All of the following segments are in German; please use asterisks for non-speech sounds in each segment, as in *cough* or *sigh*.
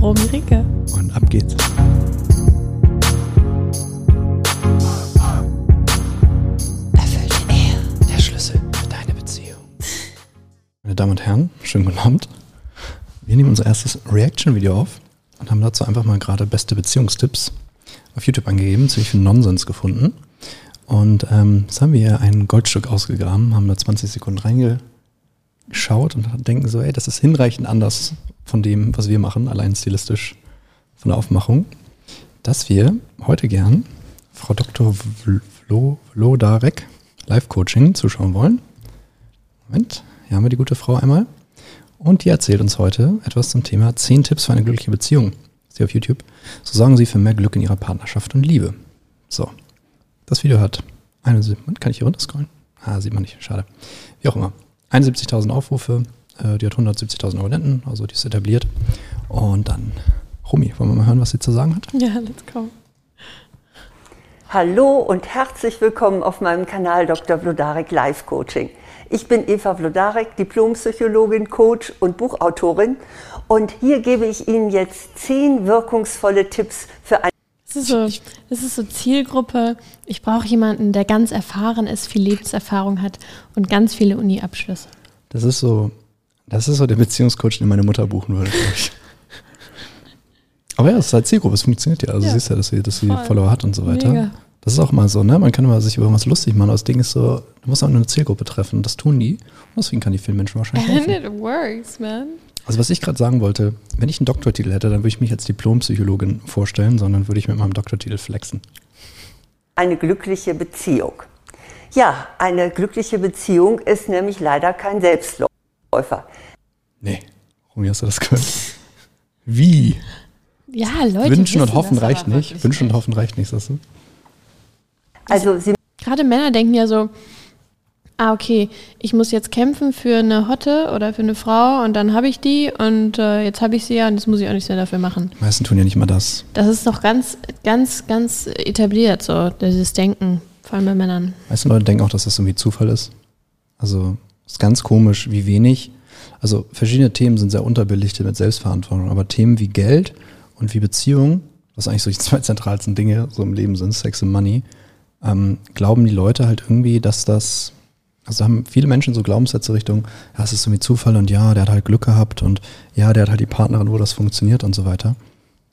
Romy Ricke. Und ab geht's. Erfüllte Ehe, der Schlüssel für deine Beziehung. Meine Damen und Herren, schönen guten Abend. Wir nehmen unser erstes Reaction-Video auf und haben dazu einfach mal gerade beste Beziehungstipps auf YouTube angegeben, ziemlich viel Nonsens gefunden. Und ähm, jetzt haben wir hier ein Goldstück ausgegraben, haben da 20 Sekunden reingeschaut und denken so, ey, das ist hinreichend anders von dem, was wir machen, allein stilistisch von der Aufmachung, dass wir heute gern Frau Dr. Vlodarek Live-Coaching zuschauen wollen. Moment, hier haben wir die gute Frau einmal. Und die erzählt uns heute etwas zum Thema 10 Tipps für eine glückliche Beziehung. Sie auf YouTube. So sorgen Sie für mehr Glück in Ihrer Partnerschaft und Liebe. So, das Video hat eine, kann ich hier runterscrollen? Ah, sieht man nicht, schade. Wie auch immer. 71.000 Aufrufe, äh, die hat 170.000 Abonnenten, also die ist etabliert. Und dann, Rumi, wollen wir mal hören, was sie zu sagen hat? Ja, let's go. Hallo und herzlich willkommen auf meinem Kanal Dr. Vlodarek Live Coaching. Ich bin Eva Vlodarek, Diplompsychologin, Coach und Buchautorin. Und hier gebe ich Ihnen jetzt zehn wirkungsvolle Tipps für ein das ist, so, das ist so Zielgruppe. Ich brauche jemanden, der ganz erfahren ist, viel Lebenserfahrung hat und ganz viele Uni-Abschlüsse. Das ist so, das ist so der Beziehungscoach, den meine Mutter buchen würde. Aber ja, es ist halt Zielgruppe, es funktioniert ja. Also ja. siehst ja, dass sie, dass sie Voll. Follower hat und so weiter. Mega. Das ist auch mal so, ne? Man kann immer sich über irgendwas lustig machen, aber das Ding ist so, du musst auch eine Zielgruppe treffen das tun die. Und deswegen kann die vielen Menschen wahrscheinlich helfen. And it works, man. Also was ich gerade sagen wollte, wenn ich einen Doktortitel hätte, dann würde ich mich als Diplompsychologin vorstellen, sondern würde ich mit meinem Doktortitel flexen. Eine glückliche Beziehung. Ja, eine glückliche Beziehung ist nämlich leider kein Selbstläufer. Nee, Rumi, hast du das gehört? Wie? Ja, Leute. Wünschen und hoffen reicht nicht. Wünschen und hoffen reicht nicht, sagst du? Also, sie Gerade Männer denken ja so, ah, okay, ich muss jetzt kämpfen für eine Hotte oder für eine Frau und dann habe ich die und äh, jetzt habe ich sie ja und jetzt muss ich auch nichts mehr dafür machen. Die meisten tun ja nicht mal das. Das ist doch ganz, ganz, ganz etabliert, so dieses Denken, vor allem bei Männern. Die meisten Leute denken auch, dass das irgendwie Zufall ist. Also, es ist ganz komisch, wie wenig. Also, verschiedene Themen sind sehr unterbelichtet mit Selbstverantwortung, aber Themen wie Geld und wie Beziehung, was eigentlich so die *laughs* zwei zentralsten Dinge so im Leben sind, Sex und Money, ähm, glauben die Leute halt irgendwie, dass das also haben viele Menschen so Glaubenssätze Richtung, ja, es ist irgendwie Zufall und ja, der hat halt Glück gehabt und ja, der hat halt die Partnerin, wo das funktioniert und so weiter.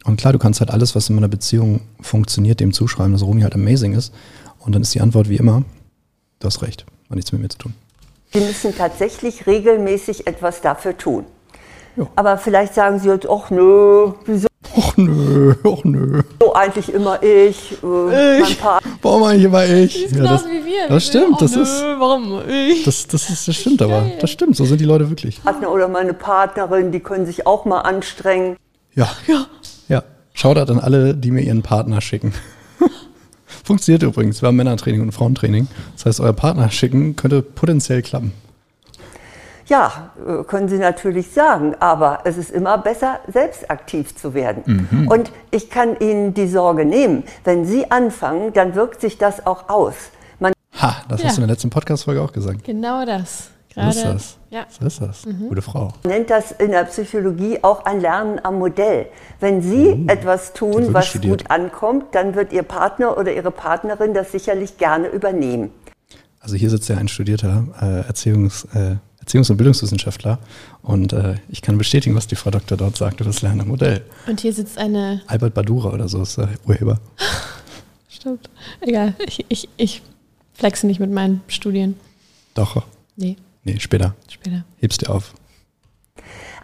Und klar, du kannst halt alles, was in einer Beziehung funktioniert, dem zuschreiben, dass Romy halt amazing ist. Und dann ist die Antwort wie immer, du hast recht, hat nichts mit mir zu tun. Sie müssen tatsächlich regelmäßig etwas dafür tun. Jo. Aber vielleicht sagen Sie jetzt, ach nö, wieso Och nö, och nö. So eigentlich immer ich. Äh, ich. Warum eigentlich immer ich? Das ist ja, das, wie wir. Das stimmt, oh, das nö, ist. Warum ich? Das, das, ist, das stimmt aber. Das stimmt, so sind die Leute wirklich. Partner oder meine Partnerin, die können sich auch mal anstrengen. Ja. Ja. Ja. Shoutout an alle, die mir ihren Partner schicken. *laughs* Funktioniert übrigens. Wir haben Männertraining und Frauentraining. Das heißt, euer Partner schicken könnte potenziell klappen. Ja, äh, können Sie natürlich sagen, aber es ist immer besser, selbst aktiv zu werden. Mhm. Und ich kann Ihnen die Sorge nehmen. Wenn Sie anfangen, dann wirkt sich das auch aus. Man ha, das ja. hast du in der letzten Podcast-Folge auch gesagt. Genau das. Gerade, so ist das. Ja. So ist das. Mhm. Gute Frau. Man nennt das in der Psychologie auch ein Lernen am Modell. Wenn Sie uh, etwas tun, was studiert. gut ankommt, dann wird Ihr Partner oder Ihre Partnerin das sicherlich gerne übernehmen. Also hier sitzt ja ein studierter äh, Erziehungs- äh, Erziehungs- und Bildungswissenschaftler. Und äh, ich kann bestätigen, was die Frau Doktor dort sagte, das Lernermodell. Und hier sitzt eine. Albert Badura oder so ist der Urheber. *laughs* Stimmt. Egal, ich, ich, ich flexe nicht mit meinen Studien. Doch. Nee. Nee, später. Später. Hebst dir auf.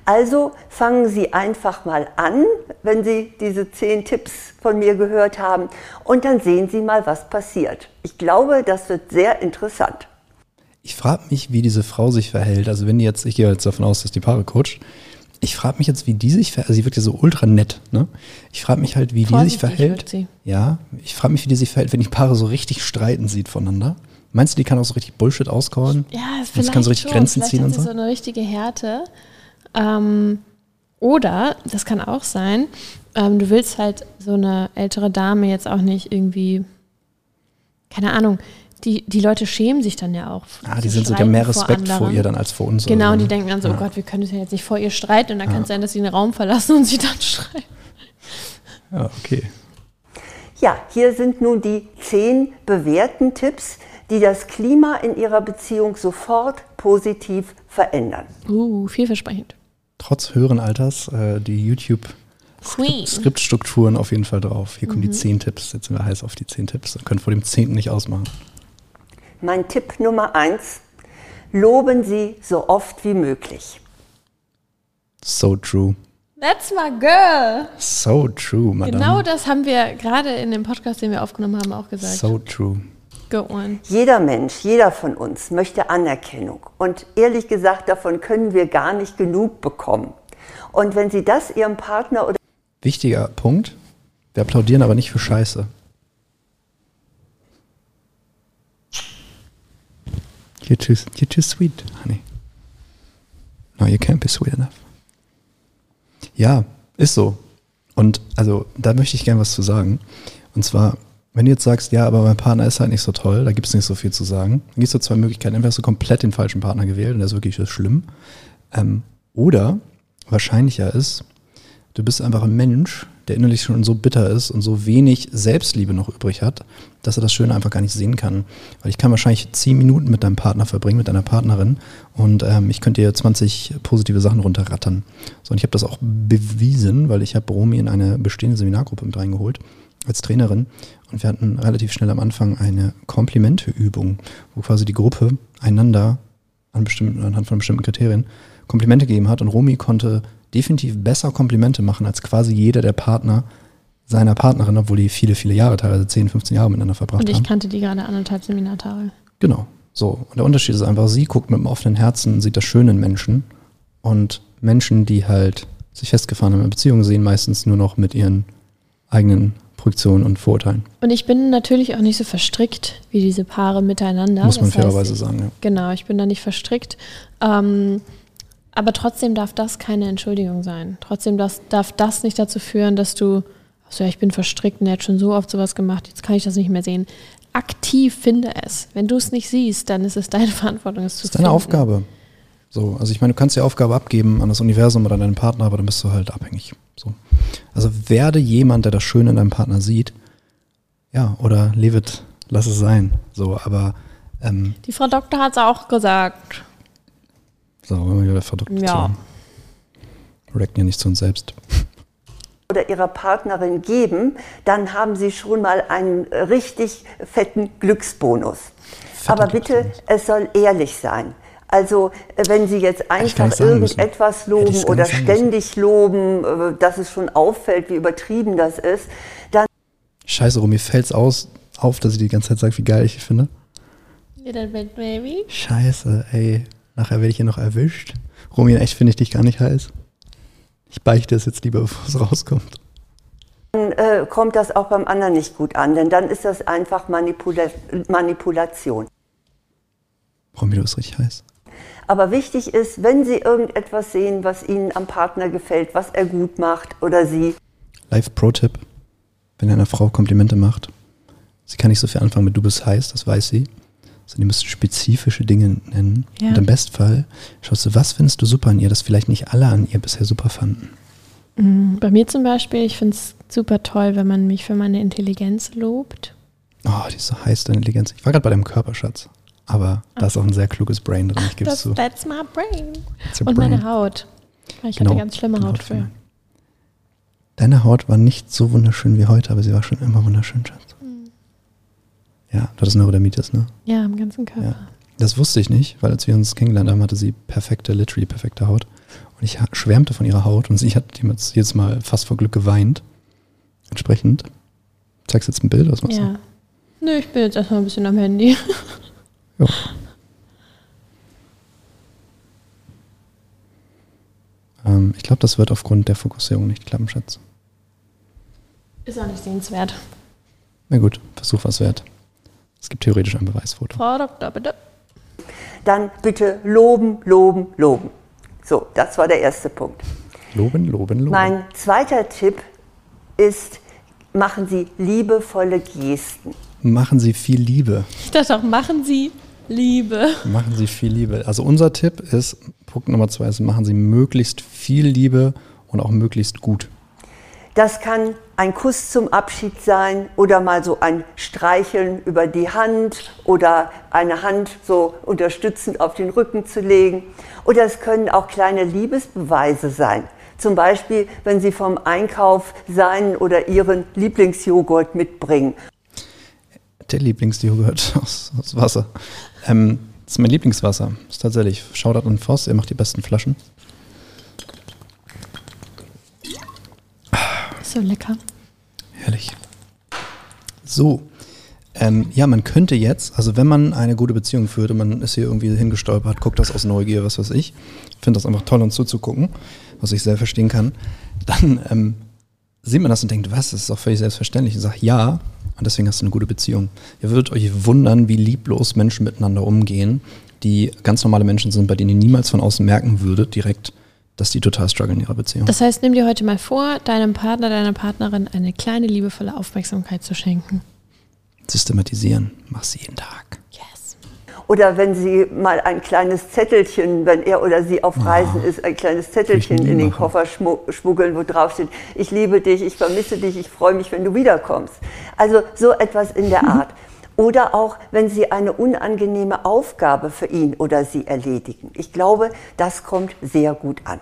Also fangen Sie einfach mal an, wenn Sie diese zehn Tipps von mir gehört haben, und dann sehen Sie mal, was passiert. Ich glaube, das wird sehr interessant. Ich frage mich, wie diese Frau sich verhält. Also wenn die jetzt, ich gehe jetzt davon aus, dass die Paare coacht. Ich frage mich jetzt, wie die sich verhält. Also sie wirkt ja so ultra nett, ne? Ich frage mich halt, wie Vorsichtig die sich verhält. Ja, ich frage mich, wie die sich verhält, wenn die Paare so richtig streiten sieht voneinander. Meinst du, die kann auch so richtig Bullshit auskauen? Ja, vielleicht kann so richtig schon. Grenzen vielleicht ziehen und so. so eine richtige Härte. Ähm, oder, das kann auch sein, ähm, du willst halt so eine ältere Dame jetzt auch nicht irgendwie, keine Ahnung, die, die Leute schämen sich dann ja auch. Ah, die sind sogar mehr Respekt vor, vor, ihr dann als vor uns. Genau, und die denken dann so, ja. oh Gott, wir können uns ja jetzt nicht vor ihr streiten und dann ja. kann es sein, dass sie den Raum verlassen und sie dann *laughs* schreien. Ja, okay. Ja, hier sind nun die zehn bewährten Tipps, die das Klima in ihrer Beziehung sofort positiv verändern. Uh, vielversprechend. Trotz höheren Alters, äh, die YouTube Skriptstrukturen auf jeden Fall drauf. Hier kommen mhm. die zehn Tipps. Jetzt sind wir heiß auf die zehn Tipps und können vor dem zehnten nicht ausmachen. Mein Tipp Nummer eins, loben Sie so oft wie möglich. So true. That's my girl. So true, Madame. Genau das haben wir gerade in dem Podcast, den wir aufgenommen haben, auch gesagt. So true. Go on. Jeder Mensch, jeder von uns möchte Anerkennung. Und ehrlich gesagt, davon können wir gar nicht genug bekommen. Und wenn Sie das Ihrem Partner oder. Wichtiger Punkt. Wir applaudieren aber nicht für Scheiße. You're too, you're too sweet, honey. No, you can't be sweet enough. Ja, ist so. Und also, da möchte ich gerne was zu sagen. Und zwar, wenn du jetzt sagst, ja, aber mein Partner ist halt nicht so toll, da gibt es nicht so viel zu sagen, dann gibt es so zwei Möglichkeiten. Entweder hast du komplett den falschen Partner gewählt und das ist wirklich schlimm. Ähm, oder wahrscheinlicher ist, du bist einfach ein Mensch, der innerlich schon so bitter ist und so wenig Selbstliebe noch übrig hat, dass er das Schöne einfach gar nicht sehen kann. Weil ich kann wahrscheinlich zehn Minuten mit deinem Partner verbringen, mit deiner Partnerin und ähm, ich könnte dir 20 positive Sachen runterrattern. So, und ich habe das auch bewiesen, weil ich habe Romy in eine bestehende Seminargruppe mit reingeholt als Trainerin und wir hatten relativ schnell am Anfang eine Komplimenteübung, wo quasi die Gruppe einander an anhand von bestimmten Kriterien Komplimente gegeben hat und Romy konnte definitiv besser Komplimente machen als quasi jeder der Partner seiner Partnerin, obwohl die viele, viele Jahre, teilweise 10, 15 Jahre miteinander verbracht haben. Und ich haben. kannte die gerade anderthalb Seminartage. Genau. So. Und der Unterschied ist einfach, sie guckt mit einem offenen Herzen, sieht das Schöne in Menschen und Menschen, die halt sich festgefahren haben in Beziehungen, sehen meistens nur noch mit ihren eigenen Projektionen und Vorurteilen. Und ich bin natürlich auch nicht so verstrickt wie diese Paare miteinander. Muss man das fairerweise sagen, ja. Genau, ich bin da nicht verstrickt. Ähm, aber trotzdem darf das keine Entschuldigung sein. Trotzdem das, darf das nicht dazu führen, dass du, also ja, ich bin verstrickt und er hat schon so oft sowas gemacht, jetzt kann ich das nicht mehr sehen. Aktiv finde es. Wenn du es nicht siehst, dann ist es deine *laughs* Verantwortung, es zu Das ist deine finden. Aufgabe. So, also ich meine, du kannst die Aufgabe abgeben an das Universum oder deinen Partner, aber dann bist du halt abhängig. So. Also werde jemand, der das Schöne in deinem Partner sieht, ja, oder leave it, lass es sein. So, aber ähm, die Frau Doktor hat es auch gesagt. So, wenn wir wieder verdrückt ja. Recken ja nicht zu uns selbst. Oder ihrer Partnerin geben, dann haben sie schon mal einen richtig fetten Glücksbonus. Fetter Aber bitte, Glücksbonus. es soll ehrlich sein. Also wenn Sie jetzt einfach irgendetwas loben oder ständig loben, äh, dass es schon auffällt, wie übertrieben das ist, dann... Scheiße, mir fällt es auf, dass ich die ganze Zeit sage, wie geil ich finde. Little bit, baby. Scheiße, ey. Nachher werde ich hier noch erwischt. Romy, echt finde ich dich gar nicht heiß. Ich beichte es jetzt lieber, *laughs* bevor es rauskommt. Dann äh, kommt das auch beim anderen nicht gut an, denn dann ist das einfach Manipula Manipulation. Romy, du bist richtig heiß. Aber wichtig ist, wenn Sie irgendetwas sehen, was Ihnen am Partner gefällt, was er gut macht oder Sie. Live-Pro-Tipp: Wenn einer Frau Komplimente macht, sie kann nicht so viel anfangen mit Du bist heiß, das weiß sie sondern ihr müsst spezifische Dinge nennen. Ja. Und im Bestfall schaust du, was findest du super an ihr, das vielleicht nicht alle an ihr bisher super fanden. Mhm. Bei mir zum Beispiel, ich finde es super toll, wenn man mich für meine Intelligenz lobt. Oh, die ist so heiß, deine Intelligenz. Ich war gerade bei deinem Körperschatz. Aber da ist auch ein sehr kluges Brain drin, ich gebe es zu. That's my brain. Und brain. meine Haut. Ich genau, hatte ganz schlimme Haut früher. Deine Haut war nicht so wunderschön wie heute, aber sie war schon immer wunderschön, Schatz. Ja, du hattest Neurodermitis, ne? Ja, im ganzen Körper. Ja. Das wusste ich nicht, weil als wir uns kennengelernt haben, hatte sie perfekte, literally perfekte Haut. Und ich schwärmte von ihrer Haut und sie hat jedes Mal fast vor Glück geweint. Entsprechend. Zeigst du jetzt ein Bild? Was machst ja. du? Nö, ich bin jetzt erstmal ein bisschen am Handy. *laughs* Ja. Ähm, ich glaube, das wird aufgrund der Fokussierung nicht klappen, Schatz. Ist auch nicht sehenswert. Na gut, Versuch was wert. Es gibt theoretisch ein Beweisfoto. Frau Doktor, bitte. Dann bitte loben, loben, loben. So, das war der erste Punkt. Loben, loben, loben. Mein zweiter Tipp ist, machen Sie liebevolle Gesten. Machen Sie viel Liebe. Ich dachte auch, machen Sie Liebe. Machen Sie viel Liebe. Also unser Tipp ist, Punkt Nummer zwei ist, machen Sie möglichst viel Liebe und auch möglichst gut. Das kann ein Kuss zum Abschied sein oder mal so ein Streicheln über die Hand oder eine Hand so unterstützend auf den Rücken zu legen. Oder es können auch kleine Liebesbeweise sein. Zum Beispiel, wenn Sie vom Einkauf seinen oder Ihren Lieblingsjoghurt mitbringen. Der Lieblingsjoghurt *laughs* aus, aus Wasser. Ähm, das ist mein Lieblingswasser. Das ist tatsächlich. Shoutout an Voss, er macht die besten Flaschen. So lecker. Herrlich. So. Ähm, ja, man könnte jetzt, also wenn man eine gute Beziehung führt und man ist hier irgendwie hingestolpert, guckt das aus Neugier, was weiß ich, finde das einfach toll, uns zuzugucken, was ich sehr verstehen kann, dann ähm, sieht man das und denkt, was, das ist doch völlig selbstverständlich. Und sagt, ja, und deswegen hast du eine gute Beziehung. Ihr würdet euch wundern, wie lieblos Menschen miteinander umgehen, die ganz normale Menschen sind, bei denen ihr niemals von außen merken würdet, direkt, dass die total strugglen in ihrer Beziehung. Das heißt, nimm dir heute mal vor, deinem Partner, deiner Partnerin eine kleine liebevolle Aufmerksamkeit zu schenken. Systematisieren. Mach sie jeden Tag. Yes. Oder wenn Sie mal ein kleines Zettelchen, wenn er oder sie auf Reisen oh, ist, ein kleines Zettelchen in den machen. Koffer schmuggeln, wo drauf steht, ich liebe dich, ich vermisse dich, ich freue mich, wenn du wiederkommst. Also so etwas in der *laughs* Art. Oder auch, wenn Sie eine unangenehme Aufgabe für ihn oder sie erledigen. Ich glaube, das kommt sehr gut an.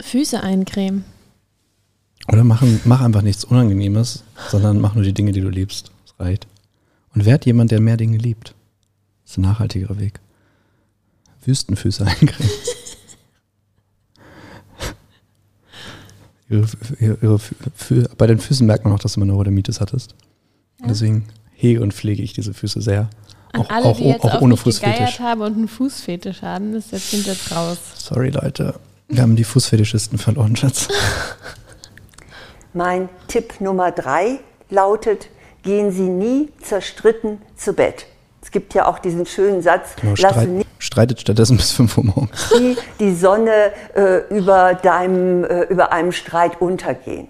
Füße eincremen. Oder machen, mach einfach nichts Unangenehmes, sondern mach nur die Dinge, die du liebst. Das reicht. Und werd jemand, der mehr Dinge liebt. Das ist ein nachhaltigerer Weg. Wüstenfüße *laughs* eincremen. ihre, ihre, ihre, bei den Füßen merkt man auch, dass du mal eine Neurodermitis hattest. Ja. Deswegen hege und pflege ich diese Füße sehr. An auch, alle, auch, die jetzt auch ohne Fußfetisch. haben und einen Fußfetisch haben, das jetzt jetzt raus. Sorry, Leute. Wir haben die Fußfetischisten verloren, Schatz. Mein Tipp Nummer drei lautet, gehen Sie nie zerstritten zu Bett. Es gibt ja auch diesen schönen Satz, genau, streit, streitet stattdessen bis 5 Uhr morgens. *laughs* Die, die Sonne äh, über, deinem, äh, über einem Streit untergehen.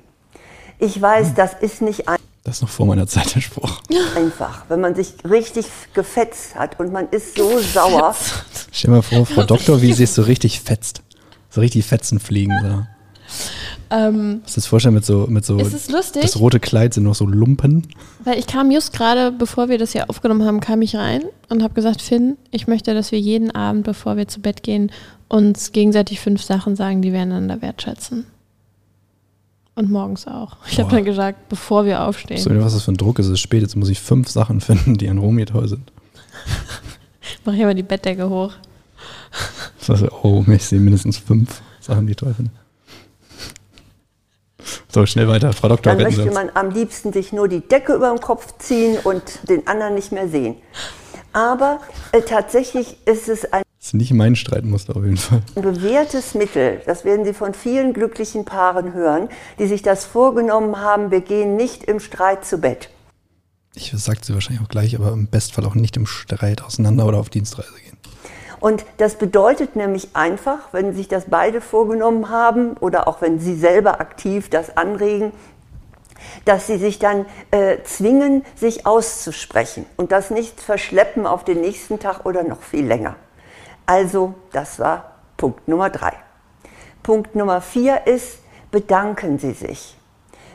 Ich weiß, hm. das ist nicht ein das ist noch vor meiner Zeit der Spruch. *laughs* Einfach, wenn man sich richtig gefetzt hat und man ist so sauer. *laughs* Stell dir mal vor, Frau Doktor, wie sie es so richtig fetzt. So richtig Fetzen fliegen. So. Ähm, Hast du das vorstellen mit so, mit so. Ist es lustig? Das rote Kleid sind noch so Lumpen. Weil ich kam just gerade, bevor wir das hier aufgenommen haben, kam ich rein und habe gesagt, Finn, ich möchte, dass wir jeden Abend, bevor wir zu Bett gehen, uns gegenseitig fünf Sachen sagen, die wir einander wertschätzen. Und morgens auch. Ich habe dann gesagt, bevor wir aufstehen. So, was das für ein Druck ist. Es ist spät, jetzt muss ich fünf Sachen *laughs* finden, die an Romy toll sind. *laughs* Mach ich mal die Bettdecke hoch. Also, oh, ich sehe mindestens fünf Sachen, die toll finde. So, schnell weiter, Frau Doktor. Dann möchte man am liebsten sich nur die Decke über den Kopf ziehen und den anderen nicht mehr sehen. Aber äh, tatsächlich ist es ein das ist nicht mein Streitmuster auf jeden Fall. Ein bewährtes Mittel, das werden Sie von vielen glücklichen Paaren hören, die sich das vorgenommen haben, wir gehen nicht im Streit zu Bett. Ich sagt sie wahrscheinlich auch gleich, aber im Bestfall auch nicht im Streit auseinander oder auf Dienstreise gehen. Und das bedeutet nämlich einfach, wenn sich das beide vorgenommen haben oder auch wenn Sie selber aktiv das anregen, dass sie sich dann äh, zwingen, sich auszusprechen und das nicht verschleppen auf den nächsten Tag oder noch viel länger. Also, das war Punkt Nummer drei. Punkt Nummer vier ist, bedanken Sie sich.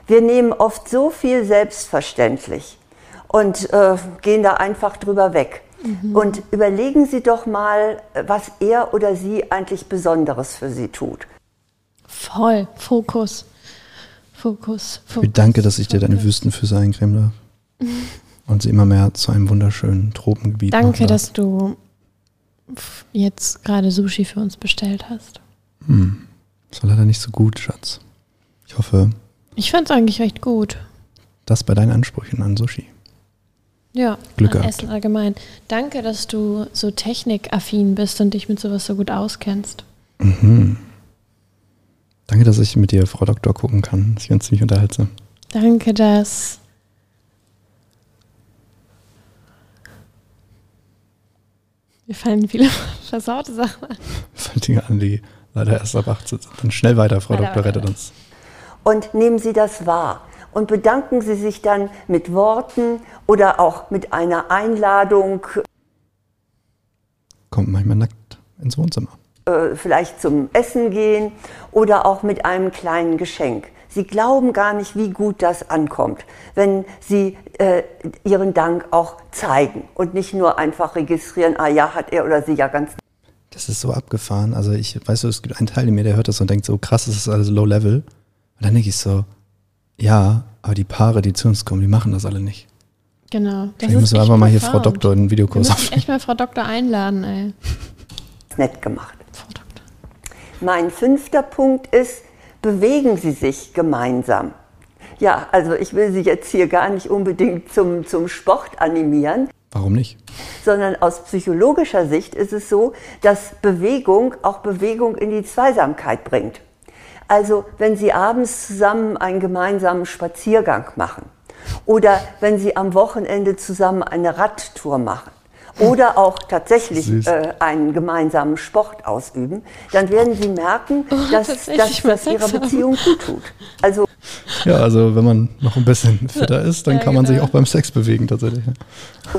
Wir nehmen oft so viel selbstverständlich und äh, gehen da einfach drüber weg. Mhm. Und überlegen Sie doch mal, was er oder sie eigentlich Besonderes für Sie tut. Voll, Fokus. Fokus, Fokus. Ich danke, dass ich dir deine Wüstenfüße eincremen darf. *laughs* Und sie immer mehr zu einem wunderschönen Tropengebiet Danke, dass du jetzt gerade Sushi für uns bestellt hast. Hm. Das war leider nicht so gut, Schatz. Ich hoffe. Ich fand es eigentlich recht gut. Das bei deinen Ansprüchen an Sushi. Ja, Glück an Essen allgemein. Danke, dass du so technikaffin bist und dich mit sowas so gut auskennst. Mhm. Danke, dass ich mit dir, Frau Doktor, gucken kann. Das ist ganz ziemlich unterhaltsam. Danke, dass. Mir fallen viele *laughs* versaute Sachen an. Fallen Dinge an, die leider erst ab 18 sind. Dann schnell weiter, Frau Doktor, rettet uns. Und nehmen Sie das wahr und bedanken Sie sich dann mit Worten oder auch mit einer Einladung. Kommt manchmal nackt ins Wohnzimmer. Äh, vielleicht zum Essen gehen oder auch mit einem kleinen Geschenk. Sie glauben gar nicht, wie gut das ankommt, wenn Sie äh, Ihren Dank auch zeigen und nicht nur einfach registrieren, ah ja, hat er oder sie ja ganz. Das ist so abgefahren. Also ich weiß so, es gibt einen Teil in mir, der hört das und denkt so, krass, das ist alles low level. Und dann denke ich so, ja, aber die Paare, die zu uns kommen, die machen das alle nicht. Genau. Das Vielleicht müssen wir einfach mal hier Frau Doktor in den Videokurs aufnehmen. echt mal Frau Doktor einladen, ey. Nett gemacht. Frau Doktor. Mein fünfter Punkt ist, bewegen Sie sich gemeinsam. Ja, also ich will Sie jetzt hier gar nicht unbedingt zum, zum Sport animieren. Warum nicht? Sondern aus psychologischer Sicht ist es so, dass Bewegung auch Bewegung in die Zweisamkeit bringt. Also wenn Sie abends zusammen einen gemeinsamen Spaziergang machen oder wenn Sie am Wochenende zusammen eine Radtour machen oder auch tatsächlich äh, einen gemeinsamen Sport ausüben, dann werden Sie merken, oh, dass, dass das Ihrer Beziehung gut tut. Also ja, also wenn man noch ein bisschen fitter ist, dann ja, kann man genau. sich auch beim Sex bewegen tatsächlich.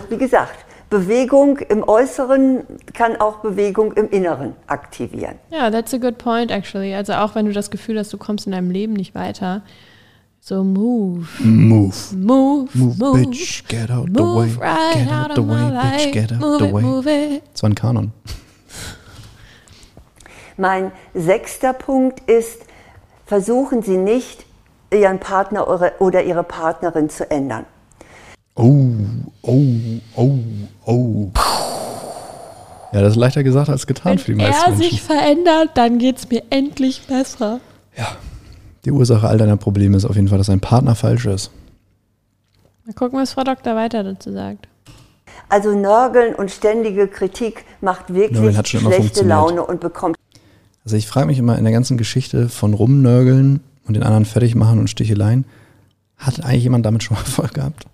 Wie gesagt, Bewegung im Äußeren kann auch Bewegung im Inneren aktivieren. Ja, that's a good point actually. Also auch wenn du das Gefühl hast, du kommst in deinem Leben nicht weiter, so move. Move. Move. Move, move bitch, get out the way. Right get out, out the way, bitch, get out move the way. Move it. Das war ein Kanon. Mein sechster Punkt ist, versuchen Sie nicht, Ihren Partner oder Ihre Partnerin zu ändern. Oh, oh, oh, oh. Ja, das ist leichter gesagt als getan Wenn für die meisten Menschen. Wenn er sich verändert, dann geht es mir endlich besser. Ja, die Ursache all deiner Probleme ist auf jeden Fall, dass dein Partner falsch ist. Mal gucken, was Frau Doktor weiter dazu sagt. Also Nörgeln und ständige Kritik macht wirklich schlechte Laune und bekommt. Also ich frage mich immer in der ganzen Geschichte von Rumnörgeln und den anderen fertig machen und Sticheleien, hat eigentlich jemand damit schon mal *laughs* Erfolg gehabt?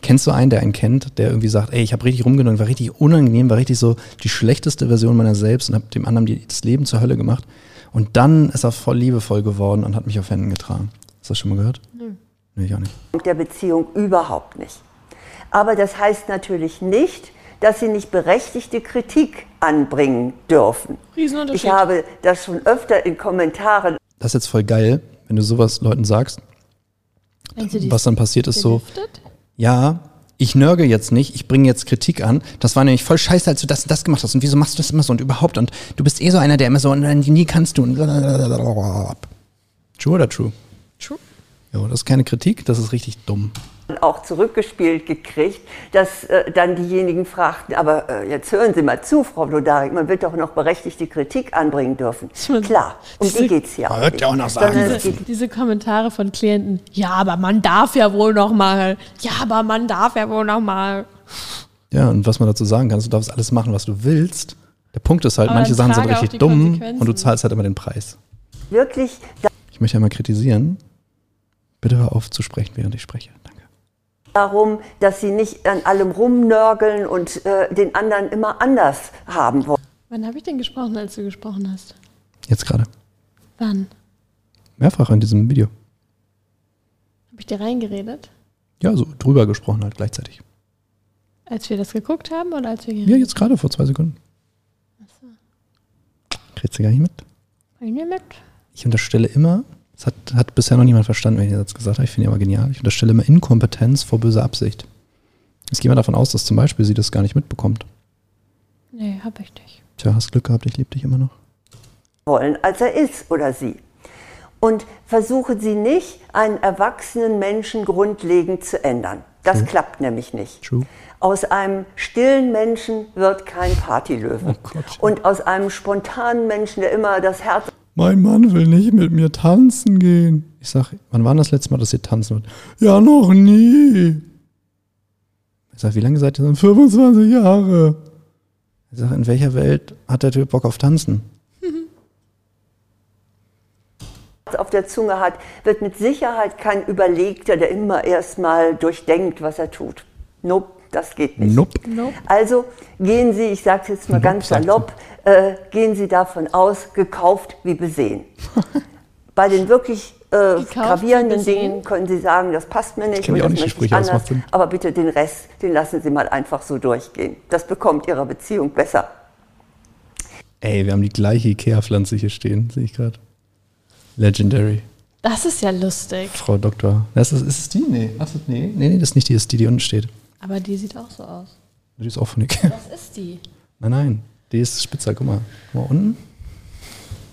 Kennst du einen, der einen kennt, der irgendwie sagt, ey, ich habe richtig rumgenommen, war richtig unangenehm, war richtig so die schlechteste Version meiner selbst und habe dem anderen das Leben zur Hölle gemacht. Und dann ist er voll liebevoll geworden und hat mich auf Händen getragen. Hast du das schon mal gehört? Nö. Nee, ich auch nicht. Der Beziehung überhaupt nicht. Aber das heißt natürlich nicht, dass sie nicht berechtigte Kritik anbringen dürfen. Ich habe das schon öfter in Kommentaren. Das ist jetzt voll geil, wenn du sowas Leuten sagst. Was dann passiert ist so, ja, ich nörge jetzt nicht, ich bringe jetzt Kritik an. Das war nämlich voll scheiße, als du das und das gemacht hast. Und wieso machst du das immer so und überhaupt? Und du bist eh so einer, der immer so, nie kannst du. True oder true? True. Ja, das ist keine Kritik, das ist richtig dumm auch zurückgespielt gekriegt, dass äh, dann diejenigen fragten, aber äh, jetzt hören Sie mal zu, Frau Blodarik, man wird doch noch berechtigte Kritik anbringen dürfen. Klar, um diese, die geht es ja auch. Nicht. Auch noch sagen. Diese, diese, Kommentare von Klienten, ja, aber man darf ja wohl noch mal, ja, aber man darf ja wohl noch mal. Ja, und was man dazu sagen kann, ist, du darfst alles machen, was du willst. Der Punkt ist halt, aber manche Sachen sind richtig dumm und du zahlst halt immer den Preis. Wirklich? Ich möchte ja mal kritisieren. Bitte hör auf zu sprechen, während ich spreche darum, dass sie nicht an allem rumnörgeln und äh, den anderen immer anders haben wollen. Wann habe ich denn gesprochen, als du gesprochen hast? Jetzt gerade. Wann? Mehrfach in diesem Video. Habe ich dir reingeredet? Ja, so drüber gesprochen halt gleichzeitig. Als wir das geguckt haben oder als wir Ja, jetzt gerade vor zwei Sekunden. Achso. Kriegst du gar nicht mit? Ich mir mit? Ich unterstelle immer, das hat, hat bisher noch niemand verstanden, wenn ich das gesagt habe. Ich finde ihn aber genial. Ich unterstelle immer Inkompetenz vor böser Absicht. Jetzt gehen wir davon aus, dass zum Beispiel sie das gar nicht mitbekommt. Nee, hab ich nicht. Tja, hast Glück gehabt, ich liebe dich immer noch. Wollen, als er ist oder sie. Und versuchen Sie nicht, einen erwachsenen Menschen grundlegend zu ändern. Das True. klappt nämlich nicht. True. Aus einem stillen Menschen wird kein Partylöwe. Oh Und aus einem spontanen Menschen, der immer das Herz mein Mann will nicht mit mir tanzen gehen. Ich sage, wann war das letzte Mal, dass ihr tanzen wollt? Ja, noch nie. Ich sage, wie lange seid ihr denn? 25 Jahre. Ich sage, in welcher Welt hat der Typ Bock auf Tanzen? auf der Zunge hat, wird mit Sicherheit kein Überlegter, der immer erstmal durchdenkt, was er tut. Nope, das geht nicht. Nope. nope. Also gehen Sie, ich sage es jetzt mal nope, ganz salopp, äh, gehen Sie davon aus, gekauft wie besehen. *laughs* Bei den wirklich äh, gravierenden Dingen können Sie sagen, das passt mir nicht. Ich kenne auch nicht die Sprüche, anders, aber bitte den Rest, den lassen Sie mal einfach so durchgehen. Das bekommt Ihrer Beziehung besser. Ey, wir haben die gleiche Ikea-Pflanze hier stehen, sehe ich gerade. Legendary. Das ist ja lustig. Frau Doktor. Das ist, ist es die? Nee. Was, nee. nee, nee, das ist nicht die, das ist die, die unten steht. Aber die sieht auch so aus. Die ist auch von Ikea. Was ist die? *laughs* Nein, nein. Die ist spitzer. Guck mal. Guck mal unten.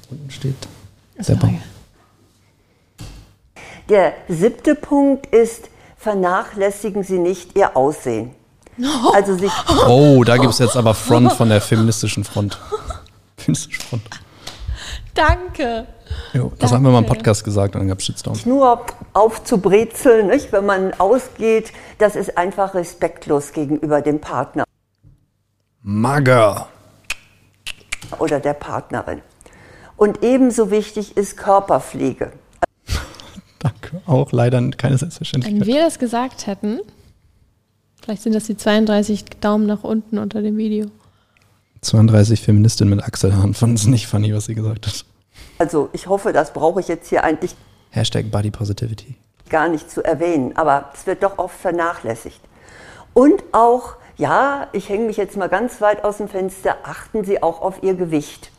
Unten steht der Baum. Der siebte Punkt ist, vernachlässigen Sie nicht Ihr Aussehen. Also sich *laughs* oh, da gibt es jetzt aber Front von der feministischen Front. *laughs* Feministische Front. Danke. Jo, das Danke. haben wir mal im Podcast gesagt und dann gab es Shitstorm. Nur aufzubrezeln, nicht? wenn man ausgeht, das ist einfach respektlos gegenüber dem Partner. Mager. Oder der Partnerin. Und ebenso wichtig ist Körperpflege. *laughs* Danke. Auch leider keine Selbstverständlichkeit. Wenn wir das gesagt hätten, vielleicht sind das die 32 Daumen nach unten unter dem Video. 32 Feministinnen mit Achselhaaren fanden es nicht funny, was sie gesagt hat. Also ich hoffe, das brauche ich jetzt hier eigentlich. Hashtag Body Positivity. Gar nicht zu erwähnen, aber es wird doch oft vernachlässigt. Und auch, ja, ich hänge mich jetzt mal ganz weit aus dem Fenster, achten Sie auch auf Ihr Gewicht.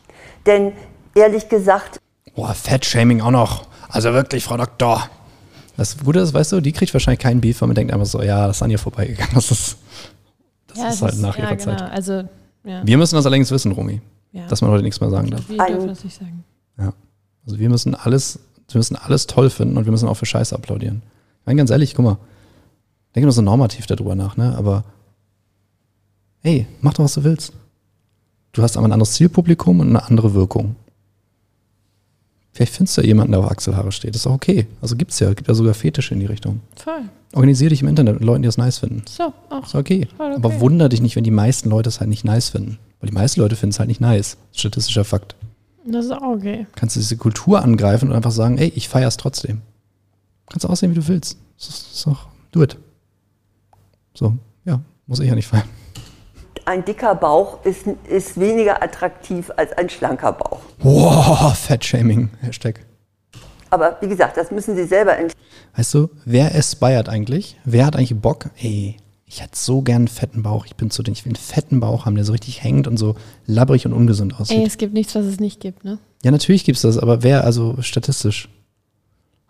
Denn ehrlich gesagt. Boah, Fettshaming auch noch. Also wirklich, Frau Doktor. Das Gute ist, weißt du, die kriegt wahrscheinlich keinen Beef, weil man denkt einfach so, ja, das ist an ihr vorbeigegangen. Das ist, das ja, ist halt nach ja, ihrer genau. Zeit. Also, ja. Wir müssen das allerdings wissen, Romy. Ja. Dass man heute nichts mehr sagen darf. Wir dürfen das nicht sagen. Ja. Also wir müssen alles, wir müssen alles toll finden und wir müssen auch für Scheiße applaudieren. Ich meine, ganz ehrlich, guck mal, denke nur so normativ darüber nach, ne? Aber hey, mach doch, was du willst. Du hast aber ein anderes Zielpublikum und eine andere Wirkung. Vielleicht findest du ja jemanden, der auf Achselhaare steht. Das ist auch okay. Also gibt's ja, gibt ja sogar Fetische in die Richtung. Voll. Organisier dich im Internet mit Leuten, die das nice finden. So, auch. Ist okay. okay. Aber wunder dich nicht, wenn die meisten Leute es halt nicht nice finden. Weil die meisten Leute finden es halt nicht nice. Statistischer Fakt. Das ist auch okay. Kannst du diese Kultur angreifen und einfach sagen, ey, ich feier's trotzdem. Kannst du aussehen, wie du willst. Das ist, das ist auch, do it. So, ja, muss ich ja nicht feiern ein dicker Bauch ist, ist weniger attraktiv als ein schlanker Bauch. Wow, Fettshaming, Hashtag. Aber wie gesagt, das müssen Sie selber entscheiden. Weißt du, wer aspired eigentlich? Wer hat eigentlich Bock? Ey, ich hätte so gern einen fetten Bauch. Ich bin zu den, ich will einen fetten Bauch haben, der so richtig hängt und so labbrig und ungesund aussieht. Ey, es gibt nichts, was es nicht gibt, ne? Ja, natürlich gibt es das, aber wer, also statistisch?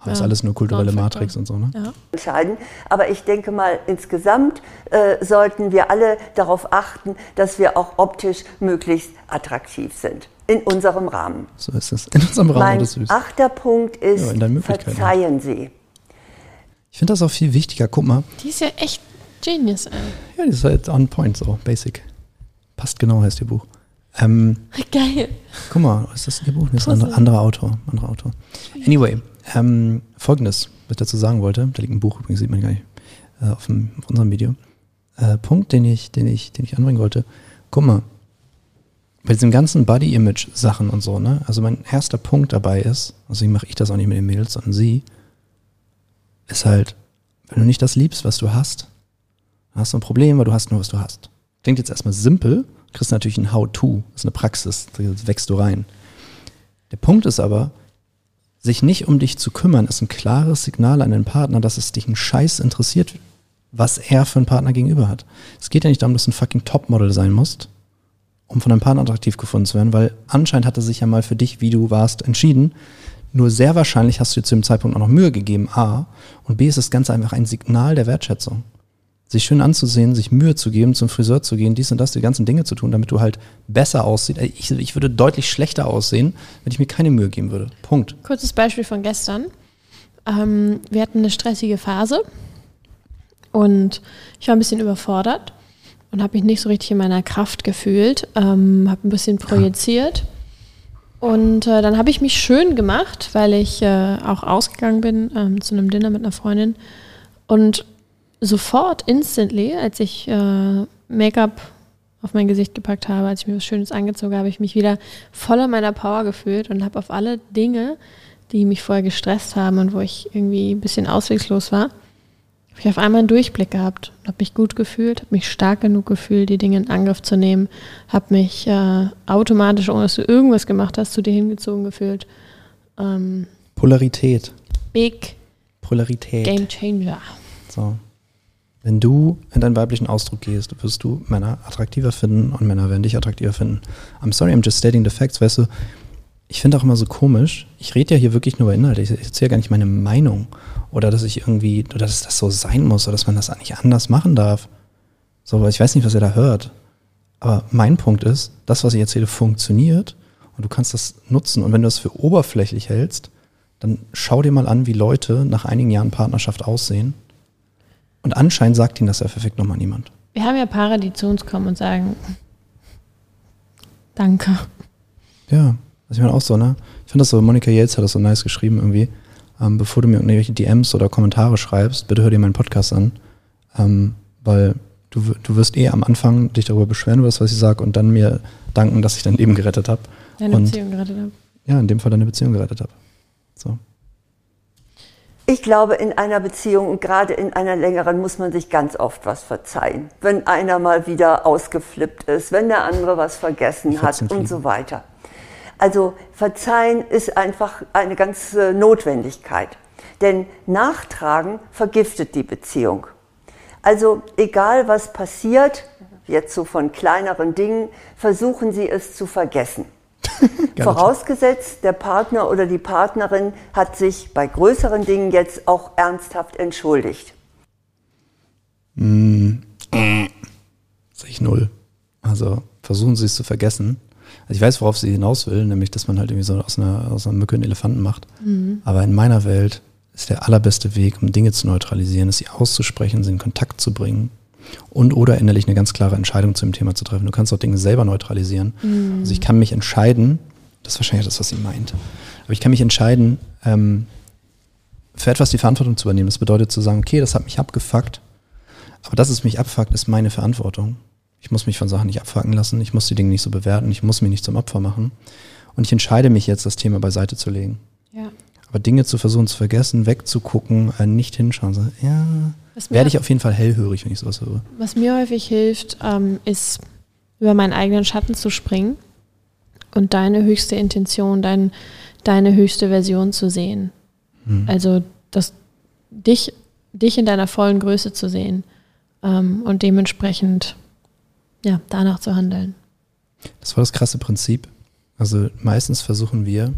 Das ist alles nur kulturelle Matrix und so, ne? Ja. Entscheiden. Aber ich denke mal, insgesamt äh, sollten wir alle darauf achten, dass wir auch optisch möglichst attraktiv sind. In unserem Rahmen. So ist es. In unserem Rahmen mein das süß. achter Punkt ist, ja, verzeihen Sie. Ich finde das auch viel wichtiger. Guck mal. Die ist ja echt Genius, ey. Ja, die ist halt on point, so basic. Passt genau, heißt ihr Buch. Ähm, *laughs* Geil. Guck mal, ist das ihr Buch? Das ist ein anderer, anderer Autor. Anderer Autor. Anyway, ähm, Folgendes, was ich dazu sagen wollte, da liegt ein Buch übrigens, sieht man gar nicht, äh, auf, dem, auf, unserem Video. Äh, Punkt, den ich, den, ich, den ich anbringen wollte. Guck mal, bei diesen ganzen Body-Image-Sachen und so, ne? Also mein erster Punkt dabei ist, also mache ich das auch nicht mit den Mädels, sondern sie, ist halt, wenn du nicht das liebst, was du hast, hast du ein Problem, weil du hast nur, was du hast. Klingt jetzt erstmal simpel, kriegst natürlich ein How-To, das ist eine Praxis, da wächst du rein. Der Punkt ist aber, sich nicht um dich zu kümmern, ist ein klares Signal an den Partner, dass es dich ein Scheiß interessiert, was er für einen Partner gegenüber hat. Es geht ja nicht darum, dass du ein fucking Topmodel sein musst, um von deinem Partner attraktiv gefunden zu werden, weil anscheinend hat er sich ja mal für dich, wie du warst, entschieden. Nur sehr wahrscheinlich hast du dir zu dem Zeitpunkt auch noch Mühe gegeben, A. Und B ist das Ganze einfach ein Signal der Wertschätzung sich schön anzusehen, sich Mühe zu geben, zum Friseur zu gehen, dies und das, die ganzen Dinge zu tun, damit du halt besser aussiehst. Ich, ich würde deutlich schlechter aussehen, wenn ich mir keine Mühe geben würde. Punkt. Kurzes Beispiel von gestern. Ähm, wir hatten eine stressige Phase und ich war ein bisschen überfordert und habe mich nicht so richtig in meiner Kraft gefühlt, ähm, habe ein bisschen projiziert. Und äh, dann habe ich mich schön gemacht, weil ich äh, auch ausgegangen bin ähm, zu einem Dinner mit einer Freundin. Und sofort, instantly, als ich äh, Make-up auf mein Gesicht gepackt habe, als ich mir was Schönes angezogen habe, habe ich mich wieder voller meiner Power gefühlt und habe auf alle Dinge, die mich vorher gestresst haben und wo ich irgendwie ein bisschen auswegslos war, habe ich auf einmal einen Durchblick gehabt, habe mich gut gefühlt, habe mich stark genug gefühlt, die Dinge in Angriff zu nehmen, habe mich äh, automatisch, ohne dass du irgendwas gemacht hast, zu dir hingezogen gefühlt. Ähm, Polarität. Big Polarität. Game Changer. So. Wenn du in deinen weiblichen Ausdruck gehst, wirst du Männer attraktiver finden und Männer werden dich attraktiver finden. I'm sorry, I'm just stating the facts, weißt du. Ich finde auch immer so komisch, ich rede ja hier wirklich nur über Inhalte, ich erzähle gar nicht meine Meinung oder dass ich irgendwie, oder dass das so sein muss oder dass man das eigentlich anders machen darf. So, weil ich weiß nicht, was ihr da hört. Aber mein Punkt ist, das, was ich erzähle, funktioniert und du kannst das nutzen. Und wenn du das für oberflächlich hältst, dann schau dir mal an, wie Leute nach einigen Jahren Partnerschaft aussehen und anscheinend sagt ihnen das ja perfekt nochmal niemand. Wir haben ja Paare, die zu uns kommen und sagen, danke. Ja, das ist mir auch so, ne? Ich finde das so, Monika Yates hat das so nice geschrieben irgendwie. Ähm, bevor du mir irgendwelche DMs oder Kommentare schreibst, bitte hör dir meinen Podcast an. Ähm, weil du, du wirst eh am Anfang dich darüber beschweren über das, was ich sage und dann mir danken, dass ich dein Leben gerettet habe. Deine und, Beziehung gerettet habe. Ja, in dem Fall deine Beziehung gerettet habe. So. Ich glaube, in einer Beziehung und gerade in einer längeren muss man sich ganz oft was verzeihen. Wenn einer mal wieder ausgeflippt ist, wenn der andere was vergessen hat und so weiter. Also verzeihen ist einfach eine ganze Notwendigkeit. Denn Nachtragen vergiftet die Beziehung. Also egal was passiert, jetzt so von kleineren Dingen, versuchen Sie es zu vergessen. *laughs* Vorausgesetzt, der Partner oder die Partnerin hat sich bei größeren Dingen jetzt auch ernsthaft entschuldigt. Mm. Sehe ich null. Also versuchen Sie es zu vergessen. Also ich weiß, worauf sie hinaus will, nämlich, dass man halt irgendwie so aus einer, aus einer Mücke einen Elefanten macht. Mhm. Aber in meiner Welt ist der allerbeste Weg, um Dinge zu neutralisieren, ist sie auszusprechen, sie in Kontakt zu bringen und oder innerlich eine ganz klare Entscheidung zu dem Thema zu treffen. Du kannst auch Dinge selber neutralisieren. Mhm. Also ich kann mich entscheiden, das ist wahrscheinlich das, was sie meint, aber ich kann mich entscheiden, ähm, für etwas die Verantwortung zu übernehmen. Das bedeutet zu sagen, okay, das hat mich abgefuckt, aber dass es mich abfuckt, ist meine Verantwortung. Ich muss mich von Sachen nicht abfucken lassen, ich muss die Dinge nicht so bewerten, ich muss mich nicht zum Opfer machen. Und ich entscheide mich jetzt, das Thema beiseite zu legen. Aber Dinge zu versuchen zu vergessen, wegzugucken, äh, nicht hinschauen. So, ja, werde ich auf jeden Fall hellhörig, wenn ich sowas höre. Was mir häufig hilft, ähm, ist über meinen eigenen Schatten zu springen und deine höchste Intention, dein, deine höchste Version zu sehen. Hm. Also das, dich, dich in deiner vollen Größe zu sehen ähm, und dementsprechend ja, danach zu handeln. Das war das krasse Prinzip. Also meistens versuchen wir,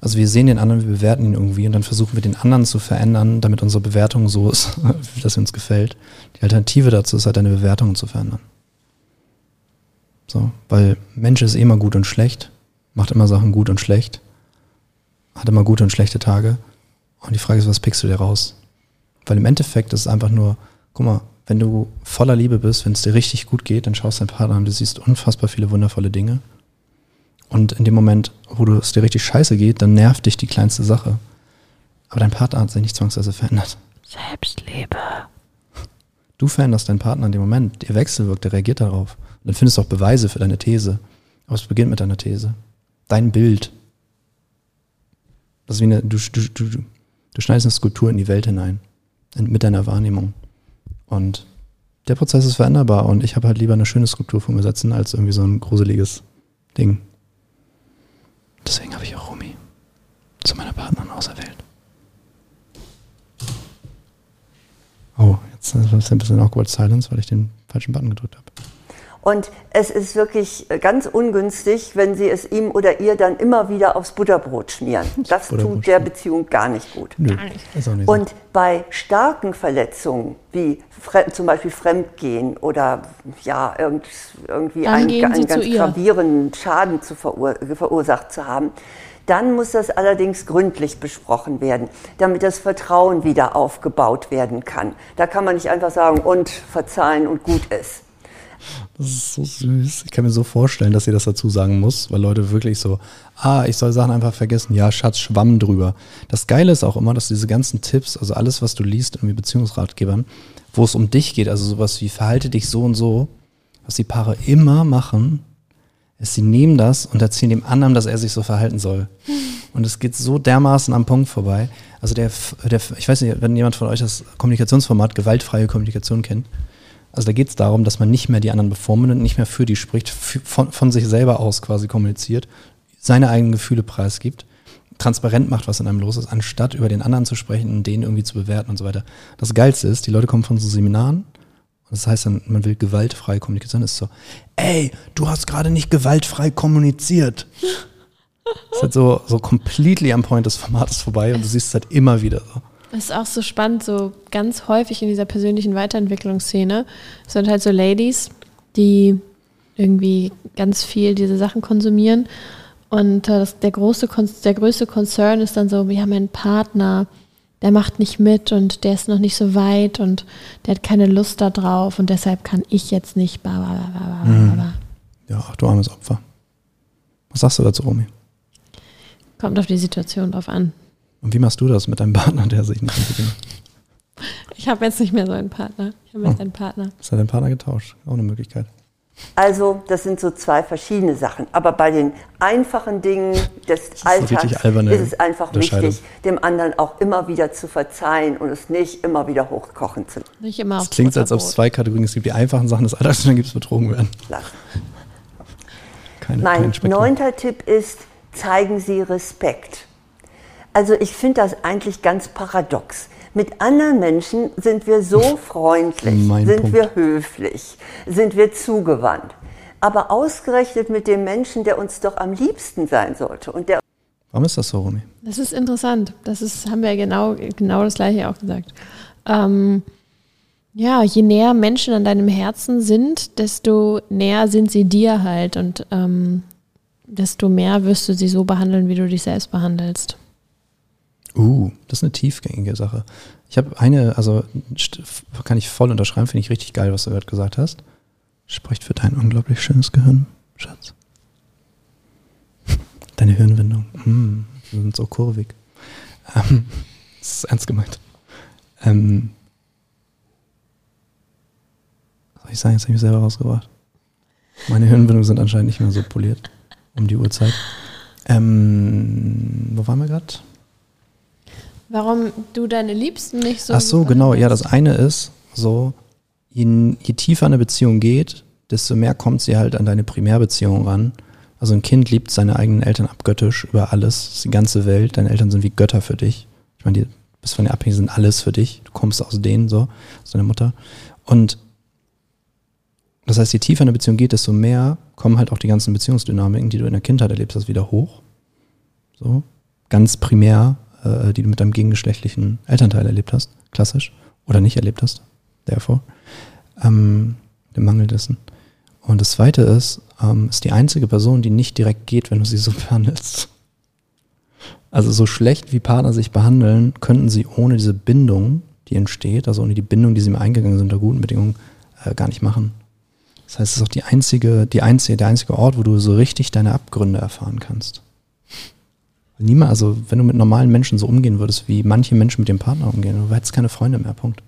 also wir sehen den anderen, wir bewerten ihn irgendwie und dann versuchen wir den anderen zu verändern, damit unsere Bewertung so ist, *laughs* dass uns gefällt. Die Alternative dazu ist halt deine Bewertung zu verändern. So, weil Mensch ist eh immer gut und schlecht, macht immer Sachen gut und schlecht, hat immer gute und schlechte Tage. Und die Frage ist, was pickst du dir raus? Weil im Endeffekt ist es einfach nur, guck mal, wenn du voller Liebe bist, wenn es dir richtig gut geht, dann schaust deinen Partner an, du siehst unfassbar viele wundervolle Dinge. Und in dem Moment, wo du es dir richtig scheiße geht, dann nervt dich die kleinste Sache. Aber dein Partner hat sich nicht zwangsweise verändert. Selbstliebe. Du veränderst deinen Partner in dem Moment. Ihr wechselwirkt, der reagiert darauf. Und dann findest du auch Beweise für deine These. Aber es beginnt mit deiner These. Dein Bild. Das ist wie eine, du, du, du, du schneidest eine Skulptur in die Welt hinein. Mit deiner Wahrnehmung. Und der Prozess ist veränderbar und ich habe halt lieber eine schöne Skulptur vor mir setzen, als irgendwie so ein gruseliges Ding. Deswegen habe ich auch Rumi zu meiner Partnerin auserwählt. Oh, jetzt ist ein bisschen awkward silence, weil ich den falschen Button gedrückt habe. Und es ist wirklich ganz ungünstig, wenn Sie es ihm oder ihr dann immer wieder aufs Butterbrot schmieren. Das Butterbrot tut der Beziehung gar nicht gut. Nö, gar nicht. Ist auch nicht Und bei starken Verletzungen, wie zum Beispiel Fremdgehen oder ja, irgendwie einen, einen ganz gravierenden Schaden zu verur verursacht zu haben, dann muss das allerdings gründlich besprochen werden, damit das Vertrauen wieder aufgebaut werden kann. Da kann man nicht einfach sagen, und verzeihen und gut ist. Das ist so süß. Ich kann mir so vorstellen, dass sie das dazu sagen muss, weil Leute wirklich so, ah, ich soll Sachen einfach vergessen. Ja, Schatz, schwamm drüber. Das Geile ist auch immer, dass diese ganzen Tipps, also alles, was du liest, irgendwie Beziehungsratgebern, wo es um dich geht, also sowas wie verhalte dich so und so, was die Paare immer machen, ist, sie nehmen das und erzählen dem anderen, dass er sich so verhalten soll. *laughs* Und es geht so dermaßen am Punkt vorbei. Also der, der ich weiß nicht, wenn jemand von euch das Kommunikationsformat gewaltfreie Kommunikation kennt, also da geht es darum, dass man nicht mehr die anderen bevormundet und nicht mehr für die spricht, von, von sich selber aus quasi kommuniziert, seine eigenen Gefühle preisgibt, transparent macht, was in einem los ist, anstatt über den anderen zu sprechen und den irgendwie zu bewerten und so weiter. Das Geilste ist, die Leute kommen von so Seminaren das heißt dann, man will gewaltfrei kommunizieren, ist so, ey, du hast gerade nicht gewaltfrei kommuniziert. Das ist halt so, so completely am Point des Formates vorbei und du siehst es halt immer wieder so. Das ist auch so spannend, so ganz häufig in dieser persönlichen Weiterentwicklungsszene sind halt so Ladies, die irgendwie ganz viel diese Sachen konsumieren. Und äh, das, der, große, der größte Concern ist dann so, wir haben einen Partner, der macht nicht mit und der ist noch nicht so weit und der hat keine Lust da drauf und deshalb kann ich jetzt nicht. Bla, bla, bla, mhm. Ja, ach du armes Opfer. Was sagst du dazu, Romy? Kommt auf die Situation drauf an. Und wie machst du das mit deinem Partner, der sich nicht entwickelt? Ich habe jetzt nicht mehr so einen Partner. Ich habe jetzt oh. einen Partner. Ist hat dein Partner getauscht? Auch eine Möglichkeit. Also, das sind so zwei verschiedene Sachen. Aber bei den einfachen Dingen des Alltags ist es einfach wichtig, dem anderen auch immer wieder zu verzeihen und es nicht immer wieder hochkochen zu lassen. Nicht immer Es klingt, als ob es zwei Kategorien gibt. Es gibt die einfachen Sachen des Alltags und dann gibt es betrogen werden. Keine, mein neunter Tipp ist, zeigen Sie Respekt. Also ich finde das eigentlich ganz paradox. Mit anderen Menschen sind wir so freundlich, mein sind Punkt. wir höflich, sind wir zugewandt. Aber ausgerechnet mit dem Menschen, der uns doch am liebsten sein sollte und der Warum ist das so, Romy? Das ist interessant. Das ist, haben wir genau, genau das Gleiche auch gesagt. Ähm, ja, je näher Menschen an deinem Herzen sind, desto näher sind sie dir halt und ähm, desto mehr wirst du sie so behandeln, wie du dich selbst behandelst. Uh, das ist eine tiefgängige Sache. Ich habe eine, also kann ich voll unterschreiben, finde ich richtig geil, was du gerade gesagt hast. Spricht für dein unglaublich schönes Gehirn, Schatz. Deine Hirnwindung. Mm, sind so kurvig. Ähm, *laughs* das ist ernst gemeint. Ähm, was soll ich sagen, jetzt habe ich mich selber rausgebracht. Meine Hirnwindungen sind anscheinend nicht mehr so poliert um die Uhrzeit. Ähm, wo waren wir gerade? Warum du deine Liebsten nicht so. Ach so, genau. Ja, das eine ist so, je, je tiefer eine Beziehung geht, desto mehr kommt sie halt an deine Primärbeziehung ran. Also ein Kind liebt seine eigenen Eltern abgöttisch über alles, die ganze Welt. Deine Eltern sind wie Götter für dich. Ich meine, die bist von dir abhängig, sind alles für dich. Du kommst aus denen, so, aus deiner Mutter. Und das heißt, je tiefer eine Beziehung geht, desto mehr kommen halt auch die ganzen Beziehungsdynamiken, die du in der Kindheit erlebst hast, wieder hoch. So. Ganz primär äh, die du mit deinem gegengeschlechtlichen Elternteil erlebt hast, klassisch, oder nicht erlebt hast, therefore, ähm, dem Mangel dessen. Und das zweite ist, ähm, ist die einzige Person, die nicht direkt geht, wenn du sie so *laughs* behandelst. Also so schlecht wie Partner sich behandeln, könnten sie ohne diese Bindung, die entsteht, also ohne die Bindung, die sie mir eingegangen sind unter guten Bedingungen, äh, gar nicht machen. Das heißt, es ist auch die einzige, die einzige, der einzige Ort, wo du so richtig deine Abgründe erfahren kannst. Niemand, also wenn du mit normalen Menschen so umgehen würdest, wie manche Menschen mit dem Partner umgehen, du hättest keine Freunde mehr, Punkt.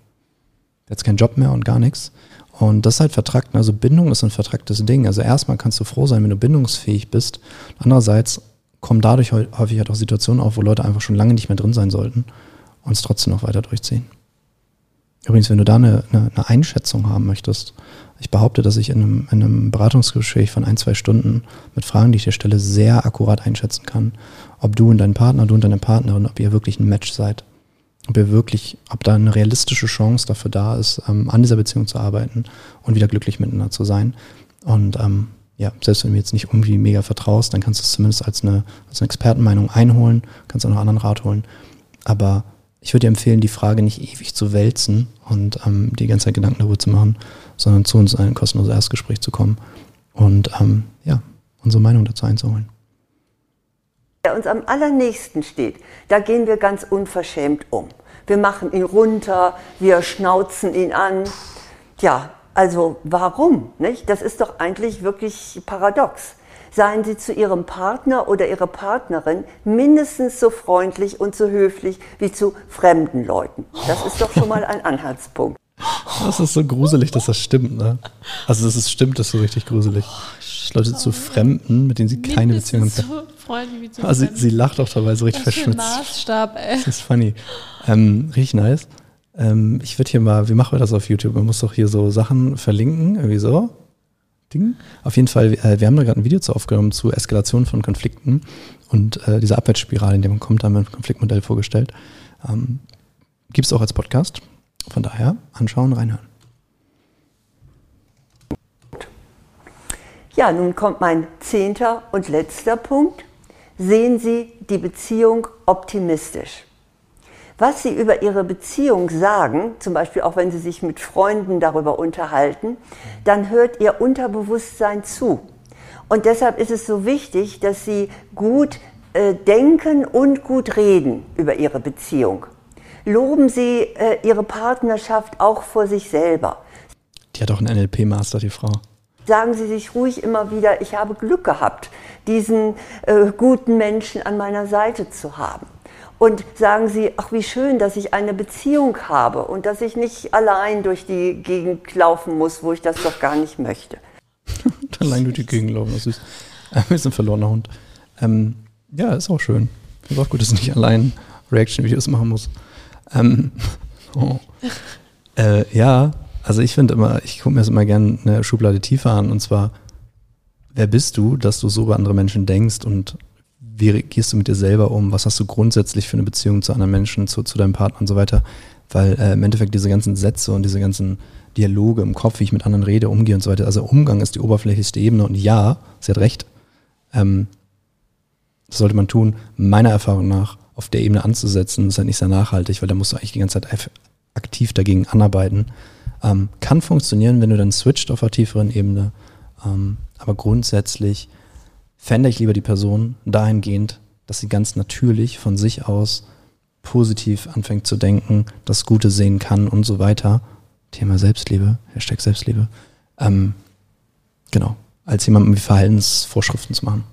Du hättest keinen Job mehr und gar nichts. Und das ist halt vertrackt. Also Bindung ist ein vertracktes Ding. Also erstmal kannst du froh sein, wenn du bindungsfähig bist. Andererseits kommen dadurch häufig halt auch Situationen auf, wo Leute einfach schon lange nicht mehr drin sein sollten und es trotzdem noch weiter durchziehen. Übrigens, wenn du da eine, eine, eine Einschätzung haben möchtest, ich behaupte, dass ich in einem, in einem, Beratungsgespräch von ein, zwei Stunden mit Fragen, die ich dir stelle, sehr akkurat einschätzen kann, ob du und dein Partner, du und deine Partnerin, ob ihr wirklich ein Match seid. Ob ihr wirklich, ob da eine realistische Chance dafür da ist, ähm, an dieser Beziehung zu arbeiten und wieder glücklich miteinander zu sein. Und ähm, ja, selbst wenn du mir jetzt nicht irgendwie mega vertraust, dann kannst du es zumindest als eine, als eine Expertenmeinung einholen, kannst auch noch anderen Rat holen. Aber ich würde dir empfehlen, die Frage nicht ewig zu wälzen und ähm, die ganze Zeit Gedanken darüber zu machen, sondern zu uns in ein kostenloses Erstgespräch zu kommen und ähm, ja, unsere Meinung dazu einzuholen. Der uns am allernächsten steht, da gehen wir ganz unverschämt um. Wir machen ihn runter, wir schnauzen ihn an. Ja, also warum? Nicht? Das ist doch eigentlich wirklich paradox seien Sie zu Ihrem Partner oder Ihrer Partnerin mindestens so freundlich und so höflich wie zu fremden Leuten. Das ist doch schon mal ein Anhaltspunkt. *laughs* Das ist so gruselig, dass das stimmt, ne? Also, dass es stimmt, ist so richtig gruselig. Leute oh, zu Fremden, mit denen sie keine Beziehung haben. So wie also sie, sie, lacht auch dabei so richtig verschmitzt. Maßstab, ey. Das ist funny. Ähm, richtig nice. Ähm, ich würde hier mal, wie machen wir das auf YouTube? Man muss doch hier so Sachen verlinken, irgendwie so. Ding. Auf jeden Fall, äh, wir haben da gerade ein Video zu aufgenommen zu Eskalation von Konflikten und äh, diese Abwärtsspirale, in der man kommt, haben wir ein Konfliktmodell vorgestellt. Ähm, Gibt es auch als Podcast. Von daher anschauen, reinhören. Ja, nun kommt mein zehnter und letzter Punkt. Sehen Sie die Beziehung optimistisch. Was Sie über Ihre Beziehung sagen, zum Beispiel auch wenn Sie sich mit Freunden darüber unterhalten, dann hört Ihr Unterbewusstsein zu. Und deshalb ist es so wichtig, dass Sie gut äh, denken und gut reden über Ihre Beziehung. Loben Sie äh, Ihre Partnerschaft auch vor sich selber. Die hat auch einen NLP-Master, die Frau sagen Sie sich ruhig immer wieder, ich habe Glück gehabt, diesen äh, guten Menschen an meiner Seite zu haben. Und sagen Sie, ach wie schön, dass ich eine Beziehung habe und dass ich nicht allein durch die Gegend laufen muss, wo ich das doch gar nicht möchte. *laughs* allein durch die Gegend laufen, das ist *laughs* ein bisschen verlorener Hund. Ähm, ja, ist auch schön. Finde auch gut, dass ich nicht allein Reaction-Videos machen muss. Ähm, *laughs* oh. äh, ja, also ich finde immer, ich gucke mir das immer gerne eine Schublade tiefer an und zwar, wer bist du, dass du so über andere Menschen denkst und wie gehst du mit dir selber um? Was hast du grundsätzlich für eine Beziehung zu anderen Menschen, zu, zu deinem Partner und so weiter? Weil äh, im Endeffekt diese ganzen Sätze und diese ganzen Dialoge im Kopf, wie ich mit anderen rede, umgehe und so weiter. Also Umgang ist die oberflächlichste Ebene und ja, sie hat recht. Ähm, das sollte man tun, meiner Erfahrung nach, auf der Ebene anzusetzen, ist halt nicht sehr nachhaltig, weil da musst du eigentlich die ganze Zeit aktiv dagegen anarbeiten. Ähm, kann funktionieren, wenn du dann switcht auf einer tieferen Ebene. Ähm, aber grundsätzlich fände ich lieber die Person dahingehend, dass sie ganz natürlich von sich aus positiv anfängt zu denken, das Gute sehen kann und so weiter. Thema Selbstliebe, Hashtag Selbstliebe. Ähm, genau, als jemandem wie Verhaltensvorschriften zu machen.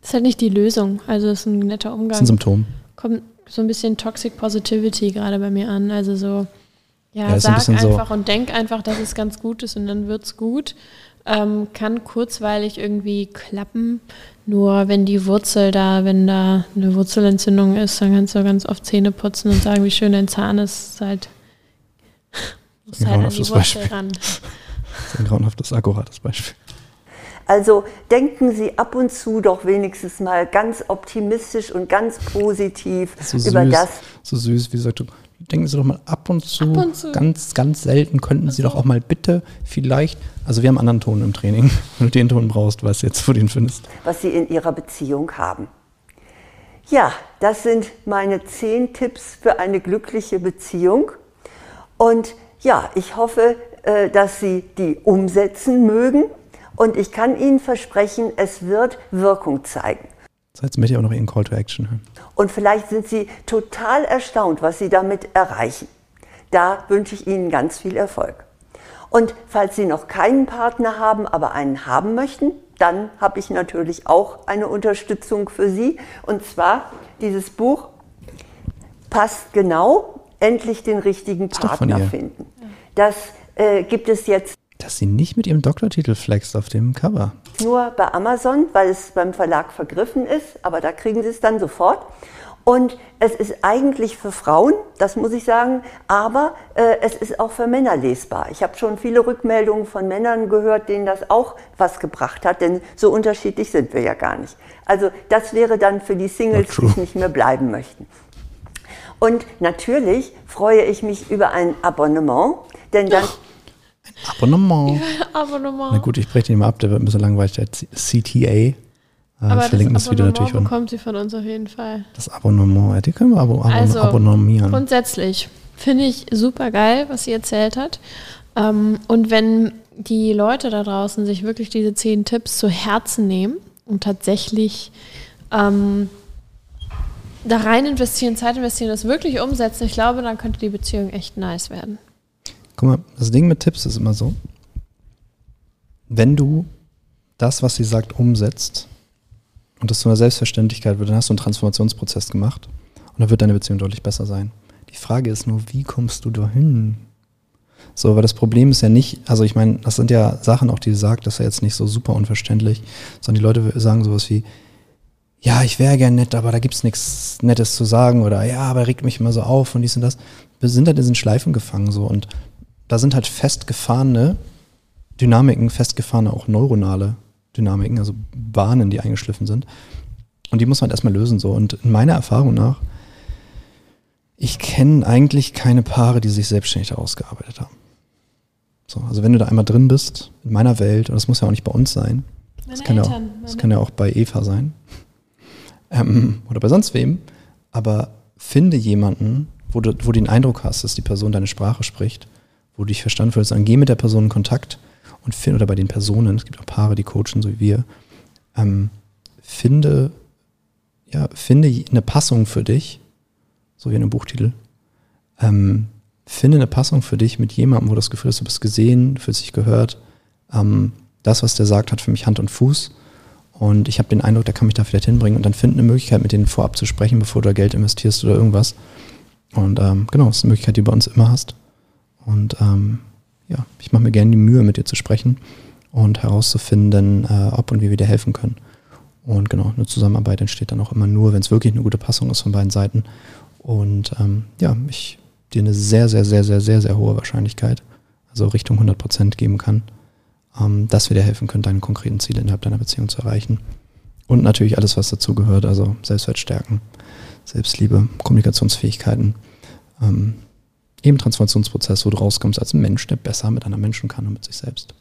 Das ist halt nicht die Lösung. Also ist ein netter Umgang. Das ist ein Symptom. Kommt so ein bisschen Toxic Positivity gerade bei mir an. Also so, ja, ja sag ein einfach so und denk einfach, dass es ganz gut ist und dann wird es gut. Ähm, kann kurzweilig irgendwie klappen. Nur wenn die Wurzel da, wenn da eine Wurzelentzündung ist, dann kannst du ganz oft Zähne putzen und sagen, wie schön dein Zahn ist. ist halt, muss halt an die Wurzel Beispiel. ran. Das ist ein grauenhaftes, akkurates Beispiel. Also denken Sie ab und zu doch wenigstens mal ganz optimistisch und ganz positiv so über süß, das. So süß, wie gesagt, denken Sie doch mal ab und zu, ab und zu. ganz, ganz selten könnten Sie doch auch mal bitte vielleicht, also wir haben einen anderen Ton im Training, *laughs* wenn du den Ton brauchst, weißt du jetzt, wo du ihn findest. Was Sie in Ihrer Beziehung haben. Ja, das sind meine zehn Tipps für eine glückliche Beziehung. Und ja, ich hoffe, äh, dass Sie die umsetzen mögen. Und ich kann Ihnen versprechen, es wird Wirkung zeigen. So, jetzt möchte ich auch noch Ihren Call to Action hören. Und vielleicht sind Sie total erstaunt, was Sie damit erreichen. Da wünsche ich Ihnen ganz viel Erfolg. Und falls Sie noch keinen Partner haben, aber einen haben möchten, dann habe ich natürlich auch eine Unterstützung für Sie. Und zwar dieses Buch passt genau, endlich den richtigen Partner finden. Das äh, gibt es jetzt dass sie nicht mit ihrem Doktortitel flext auf dem Cover. Nur bei Amazon, weil es beim Verlag vergriffen ist, aber da kriegen sie es dann sofort. Und es ist eigentlich für Frauen, das muss ich sagen, aber äh, es ist auch für Männer lesbar. Ich habe schon viele Rückmeldungen von Männern gehört, denen das auch was gebracht hat, denn so unterschiedlich sind wir ja gar nicht. Also das wäre dann für die Singles, die nicht mehr bleiben möchten. Und natürlich freue ich mich über ein Abonnement, denn dann Abonnement. Ja, Abonnement. Na gut, ich breche den mal ab, der wird ein bisschen langweilig, der CTA. Äh, Aber verlinken das, das Video natürlich bekommt sie von uns auf jeden Fall. Das Abonnement, die können wir abo also, abonnieren. Grundsätzlich finde ich super geil, was sie erzählt hat. Ähm, und wenn die Leute da draußen sich wirklich diese zehn Tipps zu Herzen nehmen und tatsächlich ähm, da rein investieren, Zeit investieren, das wirklich umsetzen, ich glaube, dann könnte die Beziehung echt nice werden. Guck mal, das Ding mit Tipps ist immer so, wenn du das, was sie sagt, umsetzt und das zu einer Selbstverständlichkeit wird, dann hast du einen Transformationsprozess gemacht und dann wird deine Beziehung deutlich besser sein. Die Frage ist nur, wie kommst du dahin? So, aber das Problem ist ja nicht, also ich meine, das sind ja Sachen auch, die du sagst, das ist ja jetzt nicht so super unverständlich, sondern die Leute sagen sowas wie, ja, ich wäre gern nett, aber da gibt's nichts Nettes zu sagen oder ja, aber regt mich immer so auf und dies und das. Wir sind halt in diesen Schleifen gefangen so und da sind halt festgefahrene Dynamiken, festgefahrene auch neuronale Dynamiken, also Bahnen, die eingeschliffen sind. Und die muss man halt erstmal lösen so. Und in meiner Erfahrung nach, ich kenne eigentlich keine Paare, die sich selbstständig ausgearbeitet haben. So, also wenn du da einmal drin bist, in meiner Welt, und das muss ja auch nicht bei uns sein, das kann, Eltern, ja auch, das kann ja auch bei Eva sein ähm, oder bei sonst wem, aber finde jemanden, wo du, wo du den Eindruck hast, dass die Person deine Sprache spricht, wo du dich verstanden fühlst, dann geh mit der Person in Kontakt und finde, oder bei den Personen, es gibt auch Paare, die coachen, so wie wir, ähm, finde, ja, finde eine Passung für dich, so wie in einem Buchtitel, ähm, finde eine Passung für dich mit jemandem, wo du das Gefühl hast, du bist gesehen, fühlst dich gehört. Ähm, das, was der sagt, hat für mich Hand und Fuß. Und ich habe den Eindruck, der kann mich da vielleicht hinbringen. Und dann find eine Möglichkeit, mit denen vorab zu sprechen, bevor du da Geld investierst oder irgendwas. Und ähm, genau, das ist eine Möglichkeit, die du bei uns immer hast. Und ähm, ja, ich mache mir gerne die Mühe, mit dir zu sprechen und herauszufinden, äh, ob und wie wir dir helfen können. Und genau, eine Zusammenarbeit entsteht dann auch immer nur, wenn es wirklich eine gute Passung ist von beiden Seiten. Und ähm, ja, ich dir eine sehr, sehr, sehr, sehr, sehr, sehr hohe Wahrscheinlichkeit, also Richtung 100 Prozent geben kann, ähm, dass wir dir helfen können, deine konkreten Ziele innerhalb deiner Beziehung zu erreichen. Und natürlich alles, was dazu gehört, also Selbstwertstärken, Selbstliebe, Kommunikationsfähigkeiten, ähm, eben Transformationsprozess, wo du rauskommst als Mensch, der besser mit anderen Menschen kann und mit sich selbst.